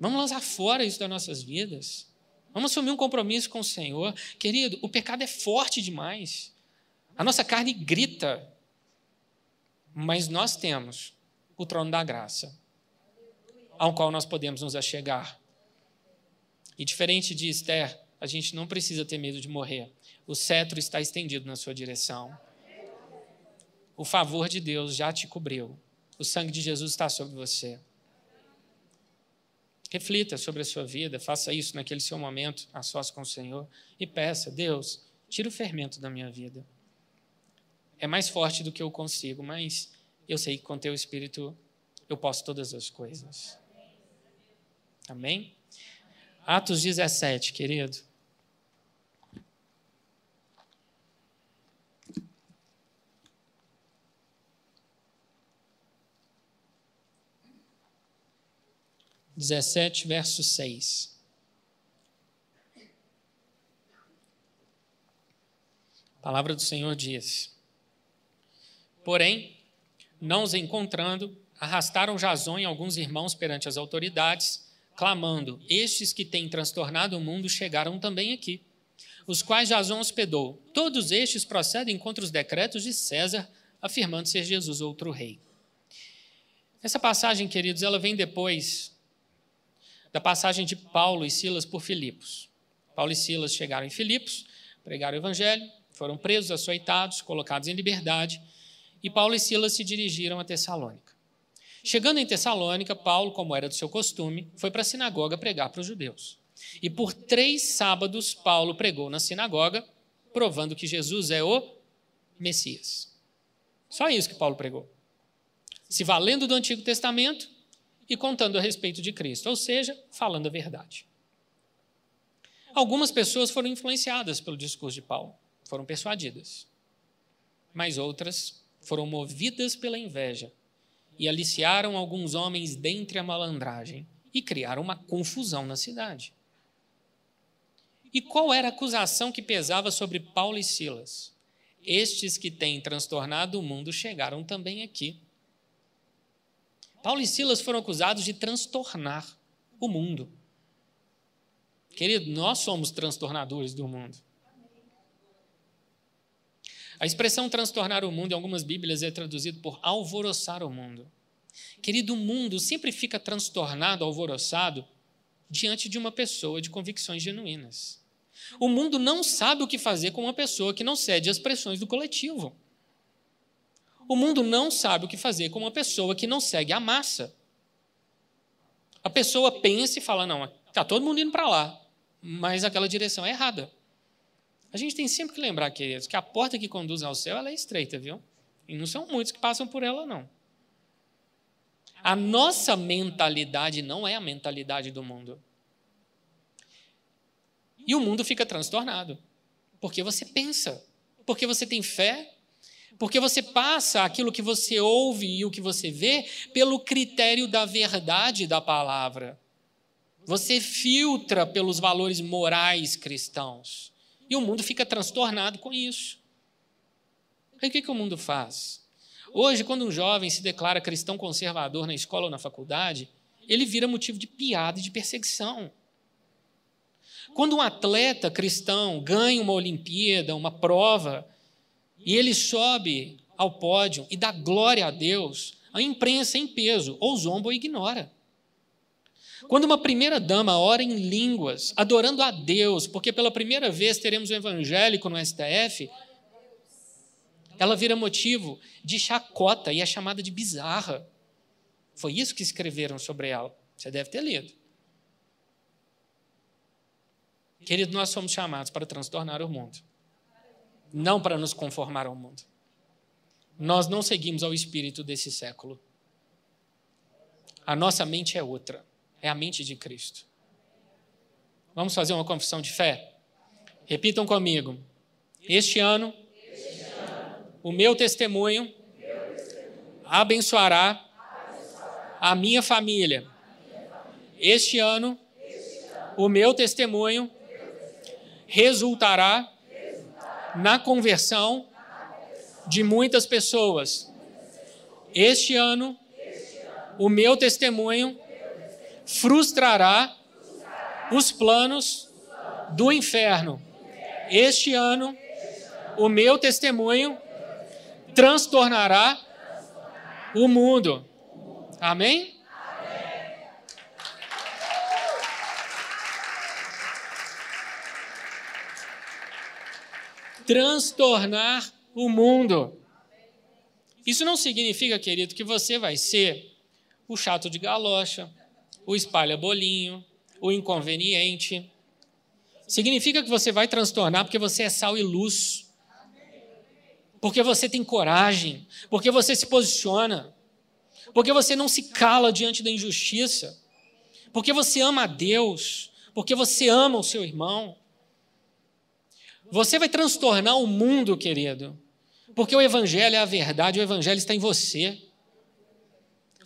Vamos lançar fora isso das nossas vidas. Vamos assumir um compromisso com o Senhor. Querido, o pecado é forte demais. A nossa carne grita. Mas nós temos o trono da graça, ao qual nós podemos nos achegar. E diferente de Esther, a gente não precisa ter medo de morrer. O cetro está estendido na sua direção. O favor de Deus já te cobriu. O sangue de Jesus está sobre você. Reflita sobre a sua vida, faça isso naquele seu momento, a sós com o Senhor, e peça: Deus, tira o fermento da minha vida. É mais forte do que eu consigo, mas eu sei que com teu Espírito eu posso todas as coisas. Amém? Atos 17, querido. Dezessete, verso seis. A palavra do Senhor diz: Porém, não os encontrando, arrastaram Jason e alguns irmãos perante as autoridades, clamando: Estes que têm transtornado o mundo chegaram também aqui, os quais Jason hospedou. Todos estes procedem contra os decretos de César, afirmando ser Jesus outro rei. Essa passagem, queridos, ela vem depois da passagem de Paulo e Silas por Filipos. Paulo e Silas chegaram em Filipos, pregaram o evangelho, foram presos, açoitados, colocados em liberdade, e Paulo e Silas se dirigiram a Tessalônica. Chegando em Tessalônica, Paulo, como era do seu costume, foi para a sinagoga pregar para os judeus. E por três sábados, Paulo pregou na sinagoga, provando que Jesus é o Messias. Só isso que Paulo pregou. Se valendo do Antigo Testamento e contando a respeito de Cristo, ou seja, falando a verdade. Algumas pessoas foram influenciadas pelo discurso de Paulo, foram persuadidas. Mas outras foram movidas pela inveja e aliciaram alguns homens dentre a malandragem e criaram uma confusão na cidade. E qual era a acusação que pesava sobre Paulo e Silas? Estes que têm transtornado o mundo chegaram também aqui. Paulo e Silas foram acusados de transtornar o mundo. Querido, nós somos transtornadores do mundo. A expressão transtornar o mundo em algumas Bíblias é traduzido por alvoroçar o mundo. Querido, o mundo sempre fica transtornado, alvoroçado, diante de uma pessoa de convicções genuínas. O mundo não sabe o que fazer com uma pessoa que não cede às pressões do coletivo. O mundo não sabe o que fazer com uma pessoa que não segue a massa. A pessoa pensa e fala: não, está todo mundo indo para lá, mas aquela direção é errada. A gente tem sempre que lembrar, queridos, que a porta que conduz ao céu é estreita, viu? E não são muitos que passam por ela, não. A nossa mentalidade não é a mentalidade do mundo. E o mundo fica transtornado. Porque você pensa, porque você tem fé, porque você passa aquilo que você ouve e o que você vê pelo critério da verdade da palavra. Você filtra pelos valores morais cristãos. E o mundo fica transtornado com isso. Aí o que, que o mundo faz? Hoje, quando um jovem se declara cristão conservador na escola ou na faculdade, ele vira motivo de piada e de perseguição. Quando um atleta cristão ganha uma Olimpíada, uma prova, e ele sobe ao pódio e dá glória a Deus, a imprensa em peso, ou zomba ou ignora. Quando uma primeira dama ora em línguas, adorando a Deus, porque pela primeira vez teremos um evangélico no STF, ela vira motivo de chacota e é chamada de bizarra. Foi isso que escreveram sobre ela. Você deve ter lido. Querido, nós somos chamados para transtornar o mundo, não para nos conformar ao mundo. Nós não seguimos ao espírito desse século. A nossa mente é outra, é a mente de Cristo. Vamos fazer uma confissão de fé? Repitam comigo. Este ano, o meu testemunho abençoará a minha família. Este ano, o meu testemunho resultará na conversão de muitas pessoas. Este ano, o meu testemunho frustrará os planos do inferno. Este ano, o meu testemunho transtornará o mundo. Amém? Transtornar o mundo. Isso não significa, querido, que você vai ser o chato de galocha, o espalha bolinho, o inconveniente. Significa que você vai transtornar porque você é sal e luz. Porque você tem coragem, porque você se posiciona, porque você não se cala diante da injustiça, porque você ama a Deus, porque você ama o seu irmão. Você vai transtornar o mundo, querido, porque o Evangelho é a verdade, o Evangelho está em você.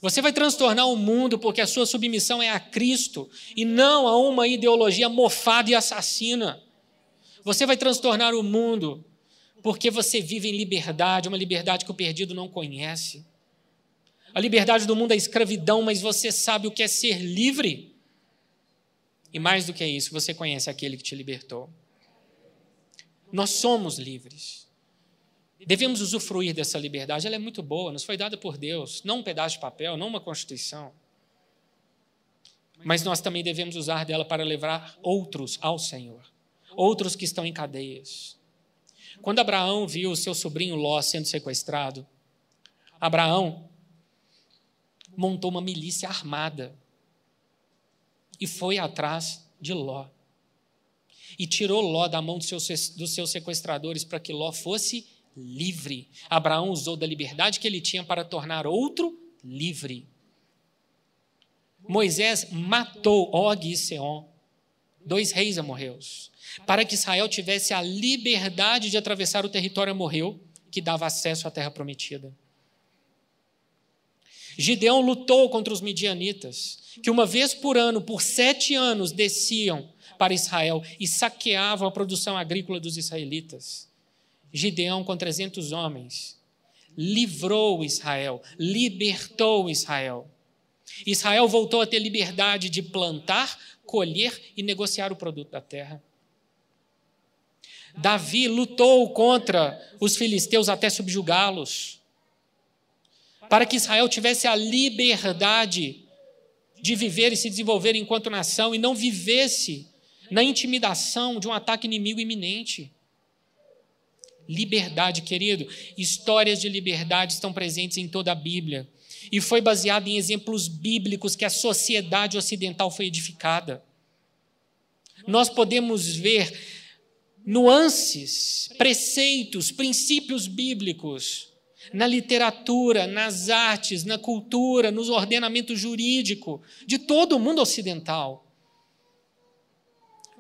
Você vai transtornar o mundo porque a sua submissão é a Cristo e não a uma ideologia mofada e assassina. Você vai transtornar o mundo porque você vive em liberdade, uma liberdade que o perdido não conhece. A liberdade do mundo é escravidão, mas você sabe o que é ser livre. E mais do que isso, você conhece aquele que te libertou. Nós somos livres. Devemos usufruir dessa liberdade, ela é muito boa, nos foi dada por Deus, não um pedaço de papel, não uma constituição. Mas nós também devemos usar dela para levar outros ao Senhor, outros que estão em cadeias. Quando Abraão viu o seu sobrinho Ló sendo sequestrado, Abraão montou uma milícia armada e foi atrás de Ló. E tirou Ló da mão dos seus, dos seus sequestradores para que Ló fosse livre. Abraão usou da liberdade que ele tinha para tornar outro livre. Moisés matou Og e Seon, dois reis amorreus, para que Israel tivesse a liberdade de atravessar o território amorreu que dava acesso à terra prometida. Gideão lutou contra os midianitas, que uma vez por ano, por sete anos, desciam para Israel e saqueavam a produção agrícola dos israelitas. Gideão, com 300 homens, livrou Israel, libertou Israel. Israel voltou a ter liberdade de plantar, colher e negociar o produto da terra. Davi lutou contra os filisteus até subjugá-los, para que Israel tivesse a liberdade de viver e se desenvolver enquanto nação e não vivesse na intimidação de um ataque inimigo iminente. Liberdade, querido. Histórias de liberdade estão presentes em toda a Bíblia. E foi baseado em exemplos bíblicos que a sociedade ocidental foi edificada. Nós podemos ver nuances, preceitos, princípios bíblicos na literatura, nas artes, na cultura, nos ordenamentos jurídico de todo o mundo ocidental.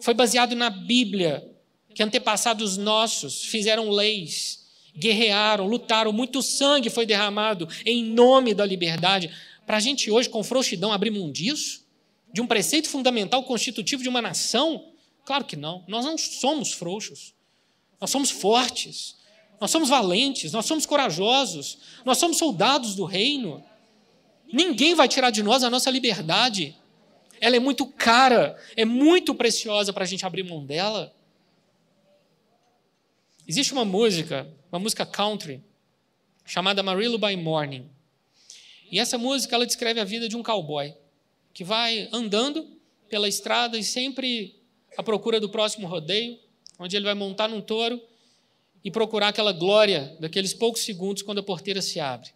Foi baseado na Bíblia, que antepassados nossos fizeram leis, guerrearam, lutaram, muito sangue foi derramado em nome da liberdade. Para a gente hoje, com frouxidão, abrir mão disso? De um preceito fundamental constitutivo de uma nação? Claro que não. Nós não somos frouxos. Nós somos fortes. Nós somos valentes. Nós somos corajosos. Nós somos soldados do reino. Ninguém vai tirar de nós a nossa liberdade. Ela é muito cara, é muito preciosa para a gente abrir mão dela. Existe uma música, uma música country, chamada Amarillo by Morning. E essa música ela descreve a vida de um cowboy que vai andando pela estrada e sempre à procura do próximo rodeio, onde ele vai montar num touro e procurar aquela glória daqueles poucos segundos quando a porteira se abre.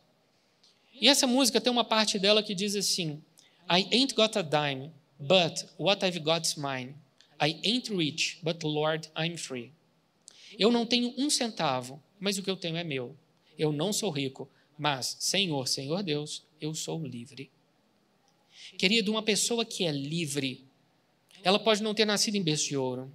E essa música tem uma parte dela que diz assim: I ain't got a dime, but what I've got's mine. I ain't rich, but Lord, I'm free. Eu não tenho um centavo, mas o que eu tenho é meu. Eu não sou rico, mas, Senhor, Senhor Deus, eu sou livre. Querido, uma pessoa que é livre, ela pode não ter nascido em berço de ouro,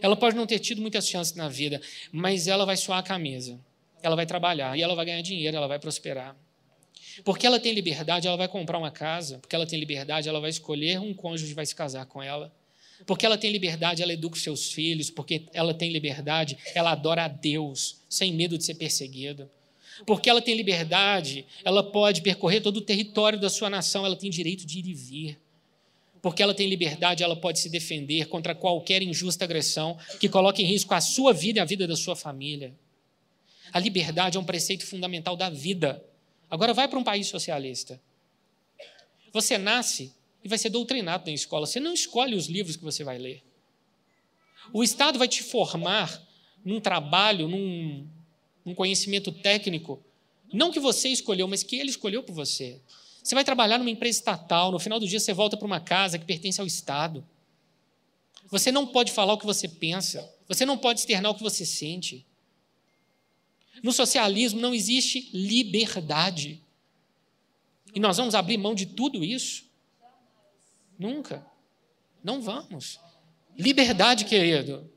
ela pode não ter tido muitas chances na vida, mas ela vai suar a camisa, ela vai trabalhar e ela vai ganhar dinheiro, ela vai prosperar. Porque ela tem liberdade, ela vai comprar uma casa, porque ela tem liberdade, ela vai escolher um cônjuge vai se casar com ela. Porque ela tem liberdade, ela educa os seus filhos, porque ela tem liberdade, ela adora a Deus, sem medo de ser perseguida. Porque ela tem liberdade, ela pode percorrer todo o território da sua nação, ela tem direito de ir e vir. Porque ela tem liberdade, ela pode se defender contra qualquer injusta agressão que coloque em risco a sua vida e a vida da sua família. A liberdade é um preceito fundamental da vida. Agora vai para um país socialista. Você nasce e vai ser doutrinado na escola. Você não escolhe os livros que você vai ler. O Estado vai te formar num trabalho, num, num conhecimento técnico, não que você escolheu, mas que ele escolheu por você. Você vai trabalhar numa empresa estatal, no final do dia você volta para uma casa que pertence ao Estado. Você não pode falar o que você pensa, você não pode externar o que você sente. No socialismo não existe liberdade. E nós vamos abrir mão de tudo isso? Nunca. Não vamos. Liberdade, querido.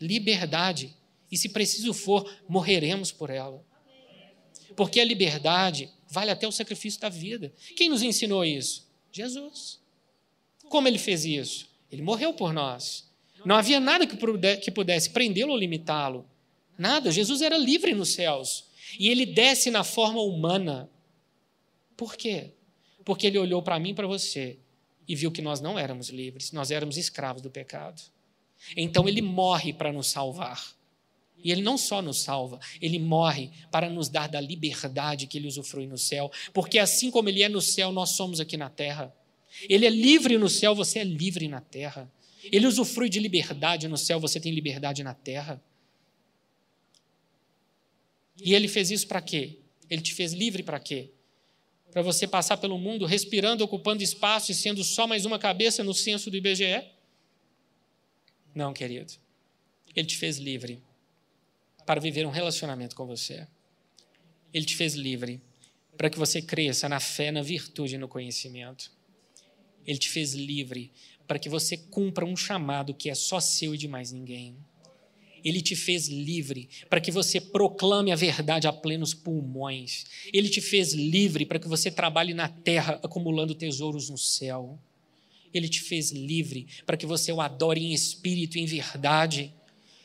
Liberdade. E se preciso for, morreremos por ela. Porque a liberdade vale até o sacrifício da vida. Quem nos ensinou isso? Jesus. Como ele fez isso? Ele morreu por nós. Não havia nada que pudesse prendê-lo ou limitá-lo. Nada. Jesus era livre nos céus. E ele desce na forma humana. Por quê? Porque ele olhou para mim e para você e viu que nós não éramos livres, nós éramos escravos do pecado. Então ele morre para nos salvar. E ele não só nos salva, ele morre para nos dar da liberdade que ele usufrui no céu, porque assim como ele é no céu, nós somos aqui na terra. Ele é livre no céu, você é livre na terra. Ele usufrui de liberdade no céu, você tem liberdade na terra. E ele fez isso para quê? Ele te fez livre para quê? Para você passar pelo mundo respirando, ocupando espaço e sendo só mais uma cabeça no censo do IBGE? Não, querido. Ele te fez livre para viver um relacionamento com você. Ele te fez livre para que você cresça na fé, na virtude e no conhecimento. Ele te fez livre para que você cumpra um chamado que é só seu e de mais ninguém. Ele te fez livre para que você proclame a verdade a plenos pulmões. Ele te fez livre para que você trabalhe na terra acumulando tesouros no céu. Ele te fez livre para que você o adore em espírito e em verdade.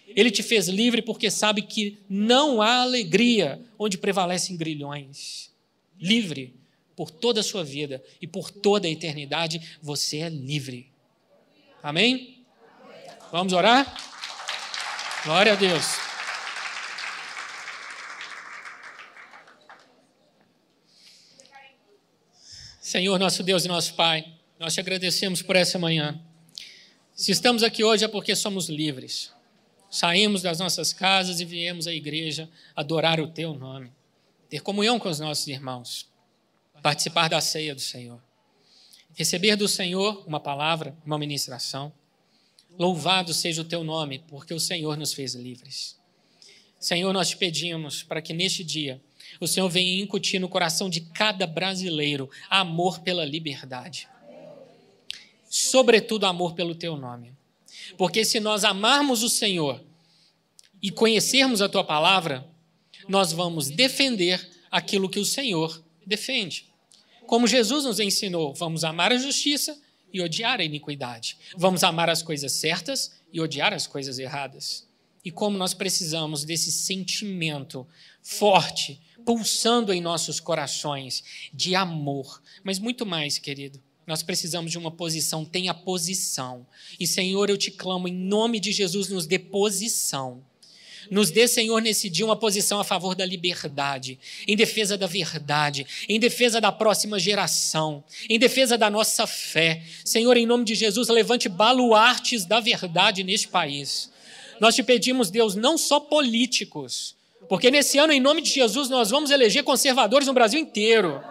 Ele te fez livre porque sabe que não há alegria onde prevalecem grilhões. Livre por toda a sua vida e por toda a eternidade, você é livre. Amém? Vamos orar? Glória a Deus. Senhor, nosso Deus e nosso Pai, nós te agradecemos por essa manhã. Se estamos aqui hoje é porque somos livres. Saímos das nossas casas e viemos à igreja adorar o teu nome, ter comunhão com os nossos irmãos, participar da ceia do Senhor, receber do Senhor uma palavra, uma ministração Louvado seja o teu nome, porque o Senhor nos fez livres. Senhor, nós te pedimos para que neste dia o Senhor venha incutir no coração de cada brasileiro amor pela liberdade. Sobretudo amor pelo teu nome. Porque se nós amarmos o Senhor e conhecermos a tua palavra, nós vamos defender aquilo que o Senhor defende. Como Jesus nos ensinou, vamos amar a justiça e odiar a iniquidade. Vamos amar as coisas certas e odiar as coisas erradas. E como nós precisamos desse sentimento forte, pulsando em nossos corações, de amor. Mas muito mais, querido. Nós precisamos de uma posição, tenha posição. E, Senhor, eu te clamo, em nome de Jesus, nos dê posição nos dê, Senhor, nesse dia uma posição a favor da liberdade, em defesa da verdade, em defesa da próxima geração, em defesa da nossa fé. Senhor, em nome de Jesus, levante baluartes da verdade neste país. Nós te pedimos, Deus, não só políticos, Porque nesse ano, em nome de Jesus, nós vamos eleger conservadores no Brasil inteiro.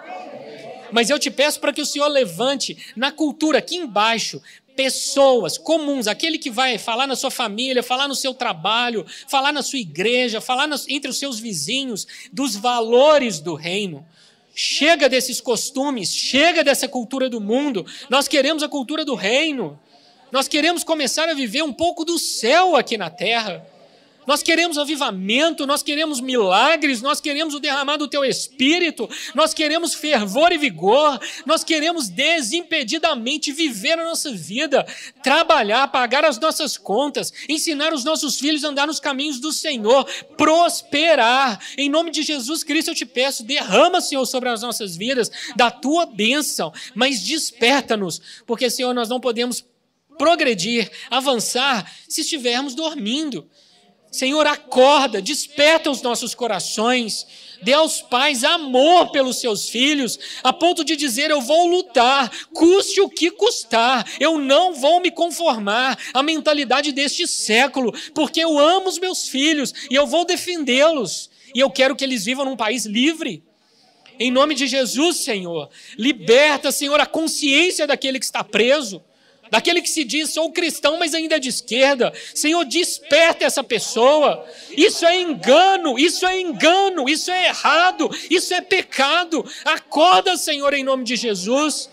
Mas eu te peço para que o Senhor levante na cultura aqui embaixo pessoas comuns, aquele que vai falar na sua família, falar no seu trabalho, falar na sua igreja, falar nas, entre os seus vizinhos dos valores do reino. Chega desses costumes, chega dessa cultura do mundo. Nós queremos a cultura do reino. Nós queremos começar a viver um pouco do céu aqui na terra. Nós queremos avivamento, nós queremos milagres, nós queremos o derramar do teu espírito, nós queremos fervor e vigor, nós queremos desimpedidamente viver a nossa vida, trabalhar, pagar as nossas contas, ensinar os nossos filhos a andar nos caminhos do Senhor, prosperar. Em nome de Jesus Cristo eu te peço, derrama, Senhor, sobre as nossas vidas da tua bênção, mas desperta-nos, porque, Senhor, nós não podemos progredir, avançar se estivermos dormindo. Senhor, acorda, desperta os nossos corações, dê aos pais amor pelos seus filhos, a ponto de dizer: Eu vou lutar, custe o que custar, eu não vou me conformar à mentalidade deste século, porque eu amo os meus filhos e eu vou defendê-los, e eu quero que eles vivam num país livre. Em nome de Jesus, Senhor, liberta, Senhor, a consciência daquele que está preso daquele que se diz sou cristão, mas ainda é de esquerda. Senhor, desperta essa pessoa. Isso é engano, isso é engano, isso é errado, isso é pecado. Acorda, Senhor, em nome de Jesus.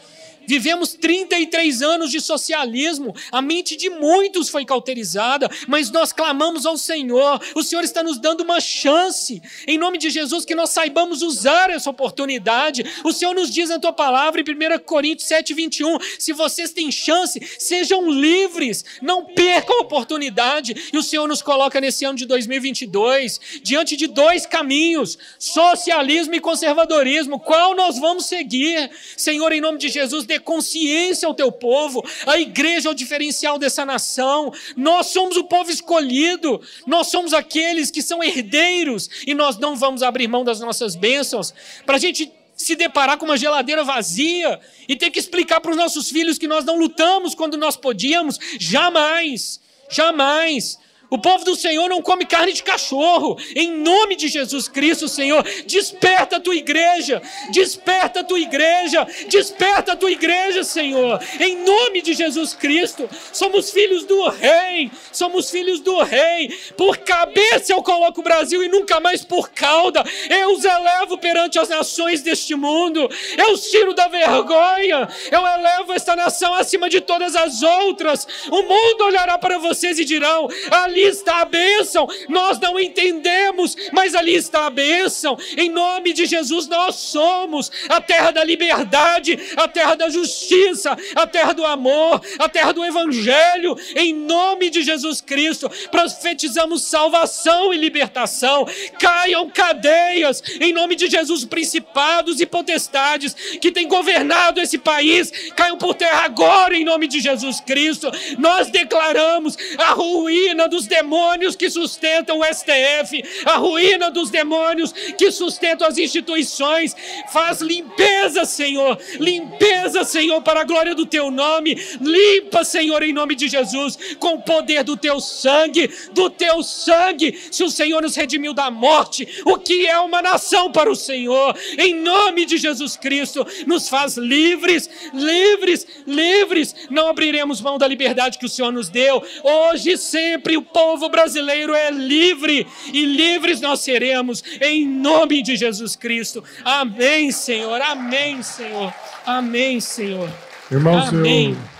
Vivemos 33 anos de socialismo, a mente de muitos foi cauterizada, mas nós clamamos ao Senhor, o Senhor está nos dando uma chance, em nome de Jesus, que nós saibamos usar essa oportunidade. O Senhor nos diz na tua palavra, em 1 Coríntios 7, 21, se vocês têm chance, sejam livres, não percam a oportunidade. E o Senhor nos coloca nesse ano de 2022, diante de dois caminhos: socialismo e conservadorismo. Qual nós vamos seguir? Senhor, em nome de Jesus, dê consciência ao teu povo. A igreja é o diferencial dessa nação. Nós somos o povo escolhido. Nós somos aqueles que são herdeiros e nós não vamos abrir mão das nossas bênçãos para a gente se deparar com uma geladeira vazia e ter que explicar para os nossos filhos que nós não lutamos quando nós podíamos. Jamais, jamais. O povo do Senhor não come carne de cachorro. Em nome de Jesus Cristo, Senhor, desperta a tua igreja, desperta a tua igreja, desperta a tua igreja, Senhor. Em nome de Jesus Cristo, somos filhos do Rei, somos filhos do Rei. Por cabeça eu coloco o Brasil e nunca mais por cauda. Eu os elevo perante as nações deste mundo. Eu os tiro da vergonha. Eu elevo esta nação acima de todas as outras. O mundo olhará para vocês e dirão: ali ali está a bênção. Nós não entendemos, mas ali está a bênção. Em nome de Jesus, nós somos a terra da liberdade, a terra da justiça, a terra do amor, a terra do evangelho. Em nome de Jesus Cristo, profetizamos salvação e libertação. Caiam cadeias, em nome de Jesus, principados e potestades que têm governado esse país, caiam por terra agora, em nome de Jesus Cristo. Nós declaramos a ruína dos demônios que sustentam o STF, a ruína dos demônios que sustentam as instituições. Faz limpeza, Senhor, limpeza, Senhor, para a glória do teu nome. Limpa, Senhor, em nome de Jesus, com o poder do teu sangue, do teu sangue. Se o Senhor nos redimiu da morte, o que é uma nação para o Senhor? Em nome de Jesus Cristo, nos faz livres, livres, livres. Não abriremos mão da liberdade que o Senhor nos deu. Hoje sempre o povo brasileiro é livre e livres nós seremos, em nome de Jesus Cristo. Amém, Senhor. Amém, Senhor. Amém, Senhor. Irmão, Amém. Senhor